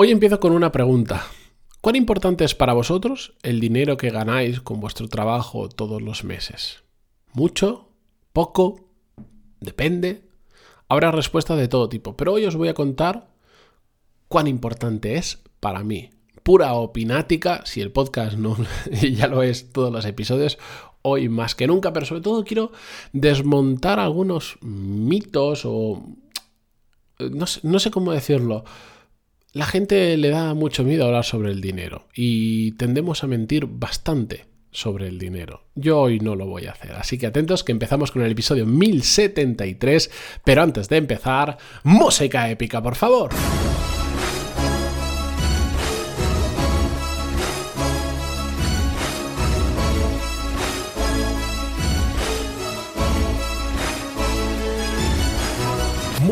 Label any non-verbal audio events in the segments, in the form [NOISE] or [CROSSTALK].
Hoy empiezo con una pregunta. ¿Cuán importante es para vosotros el dinero que ganáis con vuestro trabajo todos los meses? ¿Mucho? ¿Poco? ¿Depende? Habrá respuestas de todo tipo, pero hoy os voy a contar cuán importante es para mí. Pura opinática, si el podcast no [LAUGHS] ya lo es todos los episodios, hoy más que nunca, pero sobre todo quiero desmontar algunos mitos o no sé, no sé cómo decirlo la gente le da mucho miedo hablar sobre el dinero y tendemos a mentir bastante sobre el dinero. Yo hoy no lo voy a hacer, así que atentos que empezamos con el episodio 1073, pero antes de empezar, música épica, por favor.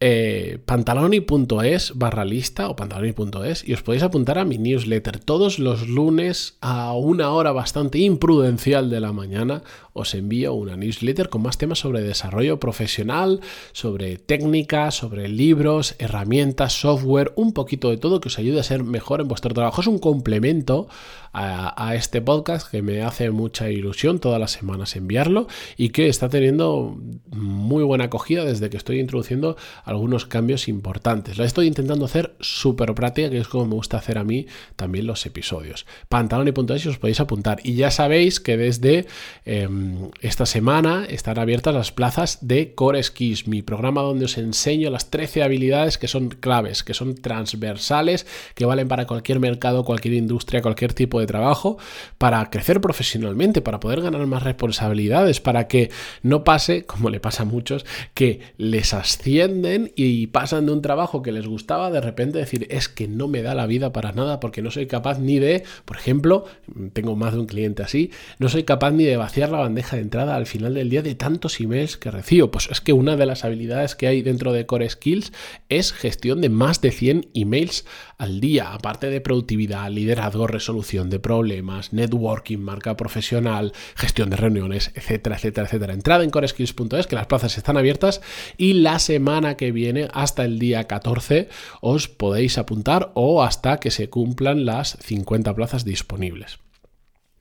eh, pantaloni.es barra lista o pantaloni.es y os podéis apuntar a mi newsletter todos los lunes a una hora bastante imprudencial de la mañana os envío una newsletter con más temas sobre desarrollo profesional, sobre técnicas, sobre libros, herramientas, software, un poquito de todo que os ayude a ser mejor en vuestro trabajo. Es un complemento a, este podcast que me hace mucha ilusión todas las semanas enviarlo y que está teniendo muy buena acogida desde que estoy introduciendo algunos cambios importantes. La estoy intentando hacer súper práctica, que es como me gusta hacer a mí también los episodios. Pantaloni.es os podéis apuntar. Y ya sabéis que desde... Em, esta semana están abiertas las plazas de Core Skills, mi programa donde os enseño las 13 habilidades que son claves, que son transversales, que valen para cualquier mercado, cualquier industria, cualquier tipo de trabajo, para crecer profesionalmente, para poder ganar más responsabilidades, para que no pase, como le pasa a muchos, que les ascienden y pasan de un trabajo que les gustaba de repente decir, es que no me da la vida para nada porque no soy capaz ni de, por ejemplo, tengo más de un cliente así, no soy capaz ni de vaciar la bandeja de entrada al final del día de tantos emails que recibo. Pues es que una de las habilidades que hay dentro de Core Skills es gestión de más de 100 emails al día, aparte de productividad, liderazgo, resolución de problemas, networking, marca profesional, gestión de reuniones, etcétera, etcétera, etcétera. Entrada en coreskills.es, que las plazas están abiertas y la semana que viene, hasta el día 14, os podéis apuntar o hasta que se cumplan las 50 plazas disponibles.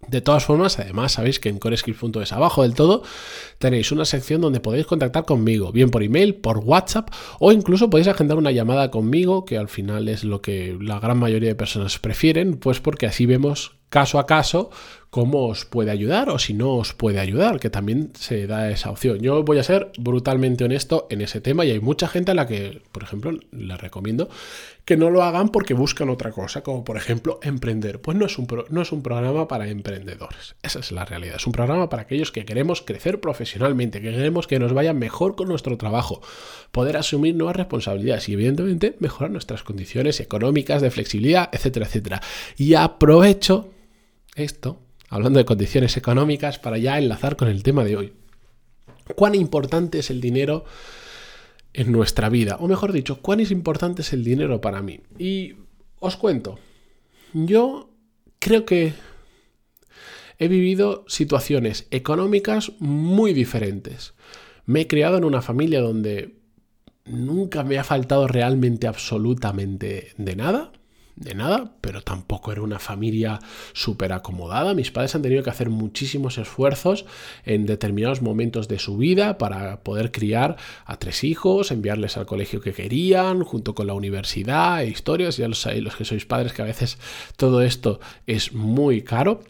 De todas formas, además, sabéis que en corescript.es abajo del todo tenéis una sección donde podéis contactar conmigo, bien por email, por WhatsApp o incluso podéis agendar una llamada conmigo, que al final es lo que la gran mayoría de personas prefieren, pues porque así vemos caso a caso cómo os puede ayudar o si no os puede ayudar, que también se da esa opción. Yo voy a ser brutalmente honesto en ese tema y hay mucha gente a la que, por ejemplo, les recomiendo que no lo hagan porque buscan otra cosa, como por ejemplo emprender. Pues no es un, no es un programa para emprendedores, esa es la realidad. Es un programa para aquellos que queremos crecer profesionalmente, que queremos que nos vaya mejor con nuestro trabajo, poder asumir nuevas responsabilidades y evidentemente mejorar nuestras condiciones económicas, de flexibilidad, etcétera, etcétera. Y aprovecho esto, hablando de condiciones económicas, para ya enlazar con el tema de hoy. ¿Cuán importante es el dinero en nuestra vida? O mejor dicho, ¿cuán es importante es el dinero para mí? Y os cuento, yo creo que he vivido situaciones económicas muy diferentes. Me he criado en una familia donde nunca me ha faltado realmente absolutamente de nada de nada, pero tampoco era una familia súper acomodada. Mis padres han tenido que hacer muchísimos esfuerzos en determinados momentos de su vida para poder criar a tres hijos, enviarles al colegio que querían, junto con la universidad e historias. Ya lo sabéis los que sois padres que a veces todo esto es muy caro.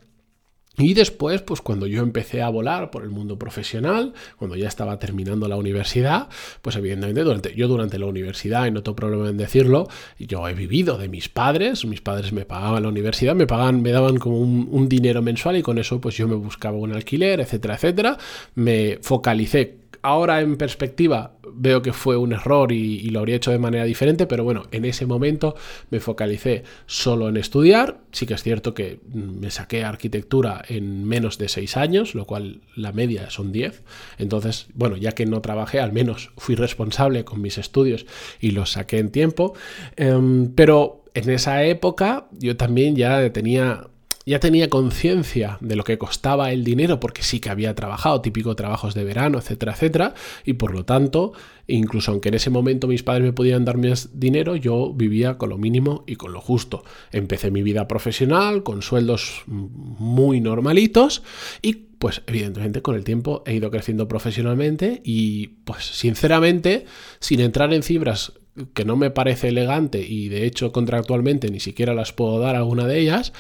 Y después, pues cuando yo empecé a volar por el mundo profesional, cuando ya estaba terminando la universidad, pues evidentemente durante, yo durante la universidad, y no tengo problema en decirlo, yo he vivido de mis padres, mis padres me pagaban la universidad, me pagaban, me daban como un, un dinero mensual y con eso pues yo me buscaba un alquiler, etcétera, etcétera. Me focalicé ahora en perspectiva veo que fue un error y, lo habría hecho de manera diferente, pero bueno, en ese momento me focalicé solo en estudiar. Sí que es cierto que me saqué arquitectura en menos de seis años, lo cual la media son 10. Entonces, bueno, ya que no trabajé, al menos fui responsable con mis estudios y los saqué en tiempo. Em, pero en esa época yo también ya tenía ya tenía conciencia de lo que costaba el dinero porque sí que había trabajado, típico trabajos de verano, etcétera, etcétera, y por lo tanto, incluso aunque en ese momento mis padres me podían dar más dinero, yo vivía con lo mínimo y con lo justo. Empecé mi vida profesional con sueldos muy normalitos y pues evidentemente con el tiempo he ido creciendo profesionalmente y pues sinceramente, sin entrar en cifras que no me parece elegante y de hecho contractualmente ni siquiera las puedo dar alguna de ellas,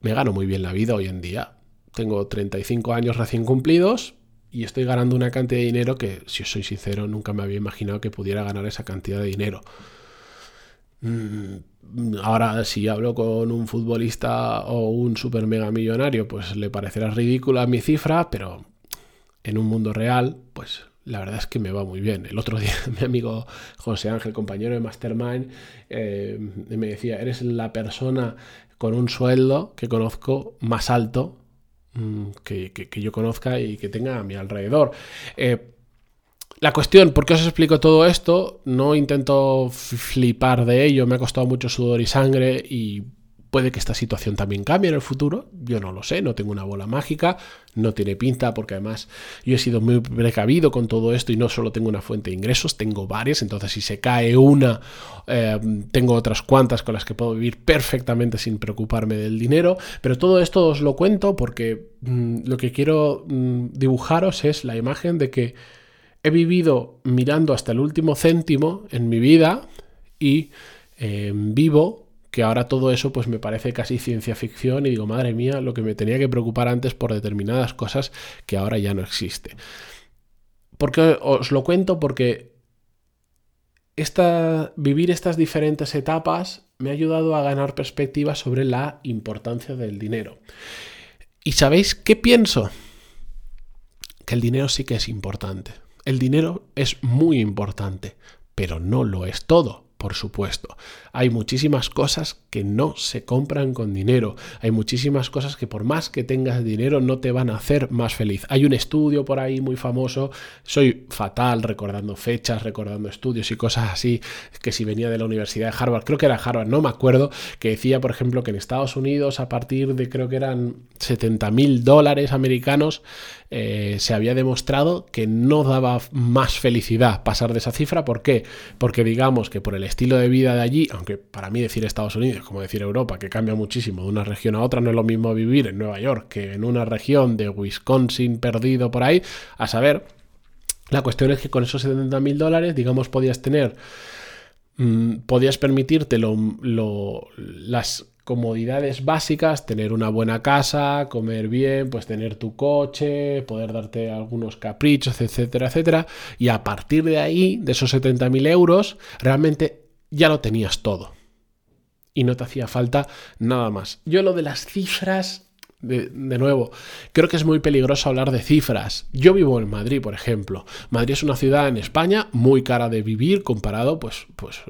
me gano muy bien la vida hoy en día. Tengo 35 años recién cumplidos y estoy ganando una cantidad de dinero que, si os soy sincero, nunca me había imaginado que pudiera ganar esa cantidad de dinero. Mm, ahora, si hablo con un futbolista o un super mega millonario, pues le parecerá ridícula mi cifra, pero en un mundo real, pues la verdad es que me va muy bien. El otro [LAUGHS] día mi amigo José Ángel, compañero de Mastermind, eh, me decía, eres la persona con un sueldo que conozco más alto mm, que, yo conozca y que tenga a mi alrededor. Eh, la cuestión, ¿por qué os explico todo esto? No intento flipar de ello, me ha costado mucho sudor y sangre y Puede que esta situación también cambie en el futuro, yo no lo sé, no tengo una bola mágica, no tiene pinta porque además yo he sido muy precavido con todo esto y no solo tengo una fuente de ingresos, tengo varias, entonces si se cae una, eh, tengo otras cuantas con las que puedo vivir perfectamente sin preocuparme del dinero, pero todo esto os lo cuento porque mm, lo que quiero mm, dibujaros es la imagen de que he vivido mirando hasta el último céntimo en mi vida y eh, vivo que ahora todo eso pues me parece casi ciencia ficción y digo, madre mía, lo que me tenía que preocupar antes por determinadas cosas que ahora ya no existe. Porque os lo cuento porque esta, vivir estas diferentes etapas me ha ayudado a ganar perspectiva sobre la importancia del dinero. ¿Y sabéis qué pienso? Que el dinero sí que es importante. El dinero es muy importante, pero no lo es todo por supuesto. Hay muchísimas cosas que no se compran con dinero. Hay muchísimas cosas que por más que tengas dinero no te van a hacer más feliz. Hay un estudio por ahí muy famoso. Soy fatal recordando fechas, recordando estudios y cosas así, que si venía de la Universidad de Harvard, creo que era Harvard, no me acuerdo, que decía, por ejemplo, que en Estados Unidos a partir de creo que eran 70 mil dólares americanos, eh, se había demostrado que no daba más felicidad pasar de esa cifra. ¿Por qué? Porque digamos que por el estilo de vida de allí, aunque para mí decir Estados Unidos, como decir Europa, que cambia muchísimo de una región a otra, no es lo mismo vivir en Nueva York que en una región de Wisconsin perdido por ahí, a saber, la cuestión es que con esos 70 mil dólares, digamos, podías tener, mm, podías permitirte lo, las comodidades básicas, tener una buena casa, comer bien, pues tener tu coche, poder darte algunos caprichos, etcétera, etcétera. Y a partir de ahí, de esos 70.000 euros, realmente ya lo tenías todo. Y no te hacía falta nada más. Yo lo de las cifras de, nuevo, creo que es muy peligroso hablar de cifras. Yo vivo en Madrid, por ejemplo. Madrid es una ciudad en España muy cara de vivir comparado, pues, pues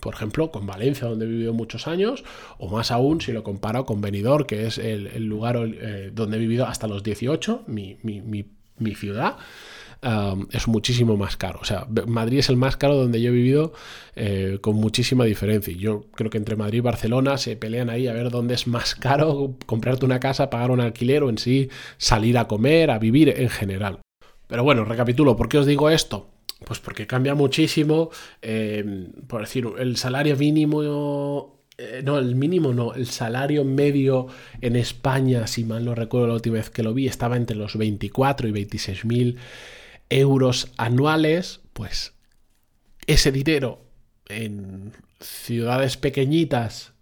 por ejemplo, con Valencia, donde he vivido muchos años, o más aún si lo comparo con Benidorm, que es el, lugar eh, donde he vivido hasta los 18, mi, mi, mi ciudad es muchísimo más caro. O sea, Madrid es el más caro donde yo he vivido eh, con muchísima diferencia. Yo creo que entre Madrid y Barcelona se pelean ahí a ver dónde es más caro comprarte una casa, pagar un alquiler o en sí salir a comer, a vivir en general. Pero bueno, recapitulo, ¿por qué os digo esto? Pues porque cambia muchísimo, eh, por decir, el salario mínimo eh, no, el mínimo no, el salario medio en España, si mal no recuerdo la última vez que lo vi, estaba entre los 24 y 26 mil euros anuales, pues ese dinero en ciudades pequeñitas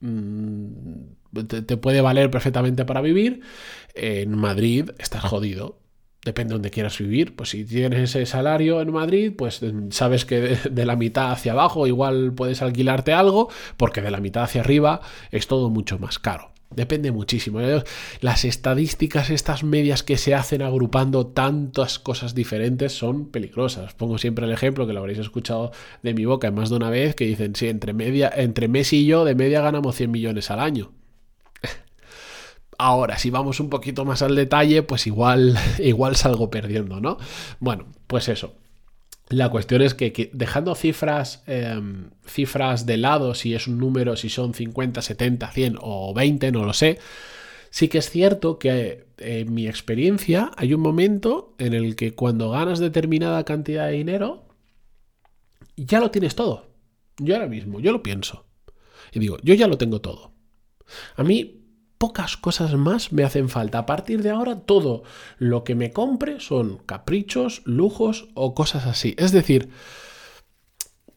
mm, te, puede valer perfectamente para vivir. En Madrid estás jodido. Depende de donde quieras vivir. Pues si tienes ese salario en Madrid, pues sabes que de, la mitad hacia abajo igual puedes alquilarte algo, porque de la mitad hacia arriba es todo mucho más caro. Depende muchísimo. ¿eh? Las estadísticas, estas medias que se hacen agrupando tantas cosas diferentes, son peligrosas. Pongo siempre el ejemplo, que lo habréis escuchado de mi boca más de una vez, que dicen, sí, entre, media, entre Messi y yo, de media ganamos 100 millones al año. Ahora, si vamos un poquito más al detalle, pues igual, [LAUGHS] igual salgo perdiendo, ¿no? Bueno, pues eso. La cuestión es que, dejando cifras, em, cifras de lado, si es un número, si son 50, 70, 100 o 20, no lo sé, sí que es cierto que en mi experiencia hay un momento en el que cuando ganas determinada cantidad de dinero, ya lo tienes todo. Yo ahora mismo, yo lo pienso. Y digo, yo ya lo tengo todo. A mí pocas cosas más me hacen falta. A partir de ahora todo lo que me compre son caprichos, lujos o cosas así. Es decir,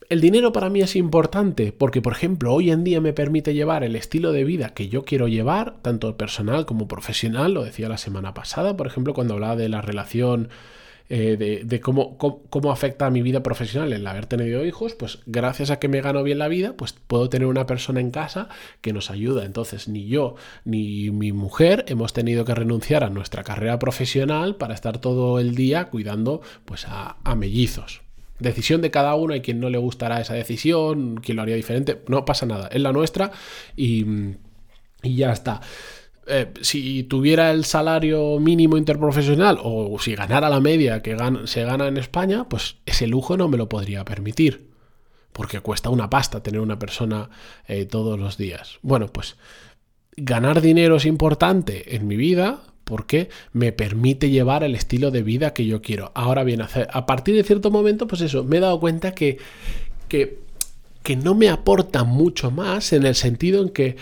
el dinero para mí es importante porque, por ejemplo, hoy en día me permite llevar el estilo de vida que yo quiero llevar, tanto personal como profesional. Lo decía la semana pasada, por ejemplo, cuando hablaba de la relación eh, de, cómo, cómo, afecta a mi vida profesional el haber tenido hijos, pues gracias a que me gano bien la vida, pues puedo tener una persona en casa que nos ayuda. Entonces, ni yo ni mi mujer hemos tenido que renunciar a nuestra carrera profesional para estar todo el día cuidando pues a, mellizos. Decisión de cada uno, hay quien no le gustará esa decisión, quien lo haría diferente, no pasa nada, es la nuestra y, y ya está. Eh, si tuviera el salario mínimo interprofesional o si ganara la media que se gana en España, pues ese lujo no me lo podría permitir. Porque cuesta una pasta tener una persona eh, todos los días. Bueno, pues ganar dinero es importante en mi vida porque me permite llevar el estilo de vida que yo quiero. Ahora bien, a partir de cierto momento, pues eso, me he dado cuenta que, que, no me aporta mucho más en el sentido en que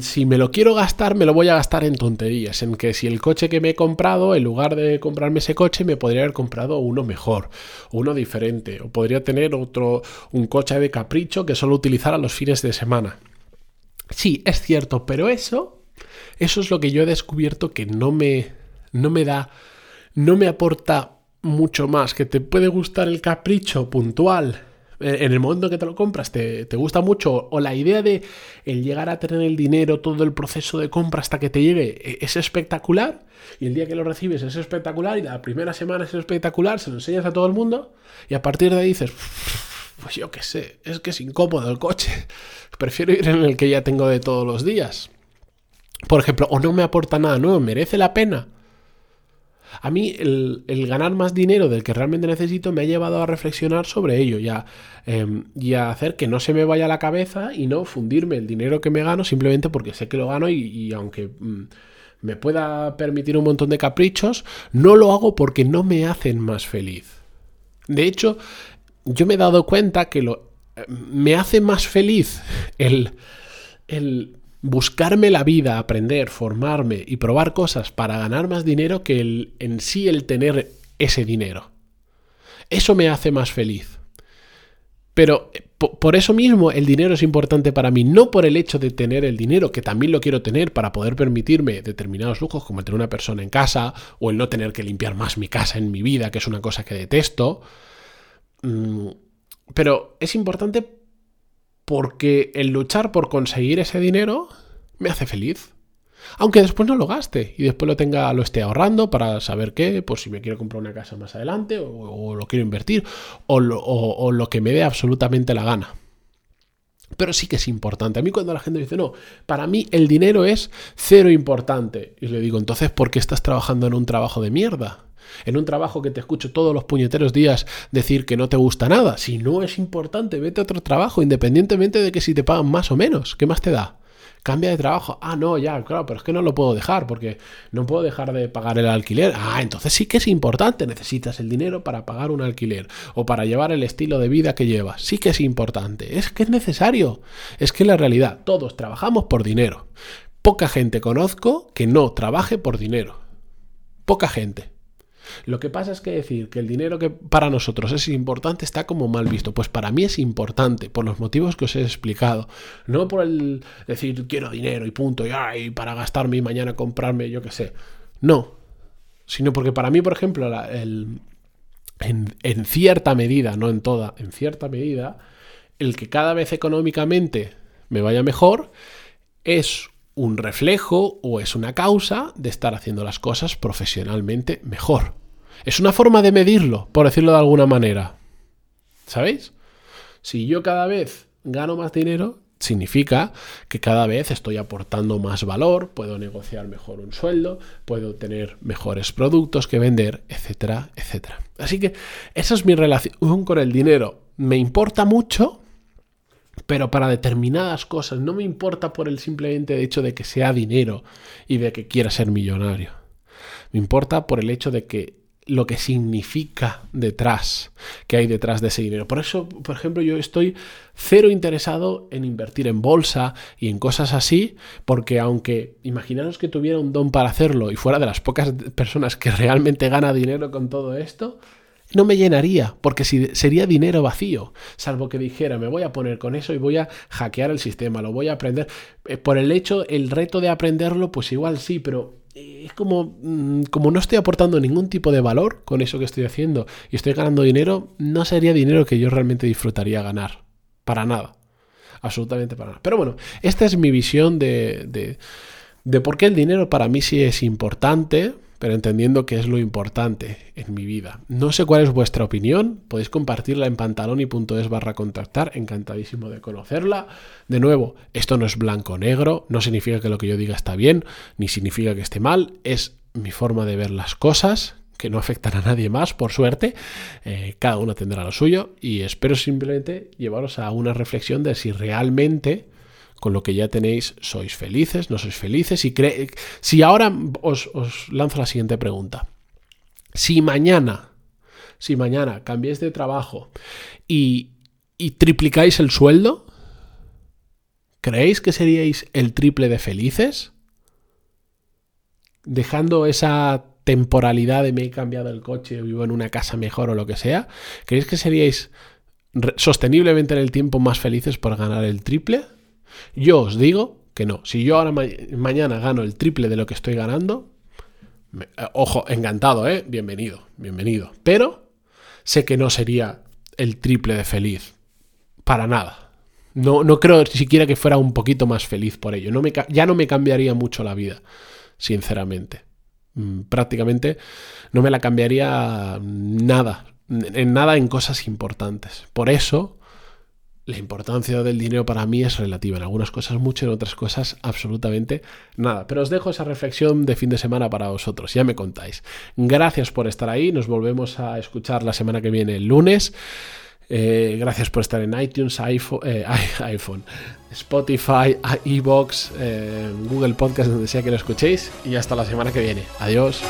si me lo quiero gastar, me lo voy a gastar en tonterías. En que si el coche que me he comprado, en lugar de comprarme ese coche, me podría haber comprado uno mejor, uno diferente. O podría tener otro, un coche de capricho que solo utilizara los fines de semana. Sí, es cierto, pero eso, eso es lo que yo he descubierto que no me, no me da, no me aporta mucho más. Que te puede gustar el capricho puntual en el momento que te lo compras te, gusta mucho o la idea de el llegar a tener el dinero, todo el proceso de compra hasta que te llegue e, es espectacular y el día que lo recibes es espectacular y la primera semana es espectacular, se lo enseñas a todo el mundo y a partir de ahí dices, pues yo qué sé, es que es incómodo el coche, [LAUGHS] prefiero ir en el que ya tengo de todos los días. Por ejemplo, o no me aporta nada nuevo, merece la pena a mí el, ganar más dinero del que realmente necesito me ha llevado a reflexionar sobre ello em, y a, hacer que no se me vaya la cabeza y no fundirme el dinero que me gano simplemente porque sé que lo gano y, aunque... Mm, me pueda permitir un montón de caprichos, no lo hago porque no me hacen más feliz. De hecho, yo me he dado cuenta que lo, me hace más feliz el, el buscarme la vida, aprender, formarme y probar cosas para ganar más dinero que el, en sí el tener ese dinero. Eso me hace más feliz. Pero eh, por eso mismo el dinero es importante para mí, no por el hecho de tener el dinero, que también lo quiero tener para poder permitirme determinados lujos, como el tener una persona en casa o el no tener que limpiar más mi casa en mi vida, que es una cosa que detesto. Mm, pero es importante porque el luchar por conseguir ese dinero me hace feliz. Aunque después no lo gaste y después lo tenga, lo esté ahorrando para saber qué, pues si me quiero comprar una casa más adelante o, lo quiero invertir o lo, que me dé absolutamente la gana. Pero sí que es importante. A mí cuando la gente dice, no, para mí el dinero es cero importante. Y le digo, entonces, ¿por qué estás trabajando en un trabajo de mierda? En un trabajo que te escucho todos los puñeteros días decir que no te gusta nada. Si no es importante, vete a otro trabajo, independientemente de que si te pagan más o menos. ¿Qué más te da? Cambia de trabajo. Ah, no, ya, claro, pero es que no lo puedo dejar porque no puedo dejar de pagar el alquiler. Ah, entonces sí que es importante. Necesitas el dinero para pagar un alquiler o para llevar el estilo de vida que llevas. Sí que es importante. Es que es necesario. Es que la realidad, todos trabajamos por dinero. Poca gente conozco que no trabaje por dinero. Poca gente. Lo que pasa es que decir que el dinero que para nosotros es importante está como mal visto. Pues para mí es importante, por los motivos que os he explicado. No por el decir quiero dinero y punto, y, ay, para gastarme y mañana comprarme, yo qué sé. No. Sino porque para mí, por ejemplo, el, en, en cierta medida, no en toda, en cierta medida, el que cada vez económicamente me vaya mejor es un reflejo o es una causa de estar haciendo las cosas profesionalmente mejor. Es una forma de medirlo, por decirlo de alguna manera. ¿Sabéis? Si yo cada vez gano más dinero, significa que cada vez estoy aportando más valor, puedo negociar mejor un sueldo, puedo tener mejores productos que vender, etcétera, etcétera. Así que esa es mi relación con el dinero. Me importa mucho, pero para determinadas cosas no me importa por el simplemente hecho de que sea dinero y de que quiera ser millonario. Me importa por el hecho de que lo que significa detrás, que hay detrás de ese dinero. Por eso, por ejemplo, yo estoy cero interesado en invertir en bolsa y en cosas así, porque aunque imaginaros que tuviera un don para hacerlo y fuera de las pocas personas que realmente gana dinero con todo esto, no me llenaría, porque sería dinero vacío, salvo que dijera, me voy a poner con eso y voy a hackear el sistema, lo voy a aprender. Eh, por el hecho, el reto de aprenderlo, pues igual sí, pero es como, mm, como no estoy aportando ningún tipo de valor con eso que estoy haciendo y estoy ganando dinero, no sería dinero que yo realmente disfrutaría ganar. Para nada. Absolutamente para nada. Pero bueno, esta es mi visión de, de, de por qué el dinero para mí sí es importante pero entendiendo que es lo importante en mi vida. No sé cuál es vuestra opinión, podéis compartirla en pantaloni.es barra contactar, encantadísimo de conocerla. De nuevo, esto no es blanco-negro, no significa que lo que yo diga está bien, ni significa que esté mal, es mi forma de ver las cosas, que no afectan a nadie más, por suerte. Eh, cada uno tendrá lo suyo y espero simplemente llevaros a una reflexión de si realmente con lo que ya tenéis, sois felices, no sois felices. Y si ahora os, lanzo la siguiente pregunta. Si mañana, si mañana cambiáis de trabajo y, y triplicáis el sueldo, ¿creéis que seríais el triple de felices? Dejando esa temporalidad de me he cambiado el coche, vivo en una casa mejor o lo que sea, ¿creéis que seríais sosteniblemente en el tiempo más felices por ganar el triple? Yo os digo que no. Si yo ahora mañana gano el triple de lo que estoy ganando, eh, ojo, encantado, ¿eh? Bienvenido, bienvenido. Pero sé que no sería el triple de feliz. Para nada. No, no creo siquiera que fuera un poquito más feliz por ello. No me, ya no me cambiaría mucho la vida, sinceramente. Mm, prácticamente no me la cambiaría nada, en nada en cosas importantes. Por eso la importancia del dinero para mí es relativa. En algunas cosas mucho, en otras cosas absolutamente nada. Pero os dejo esa reflexión de fin de semana para vosotros. Ya me contáis. Gracias por estar ahí. Nos volvemos a escuchar la semana que viene, el lunes. Eh, gracias por estar en iTunes, iPhone, eh, [LAUGHS] iPhone Spotify, iBox, eh, Google Podcast, donde sea que lo escuchéis. Y hasta la semana que viene. Adiós.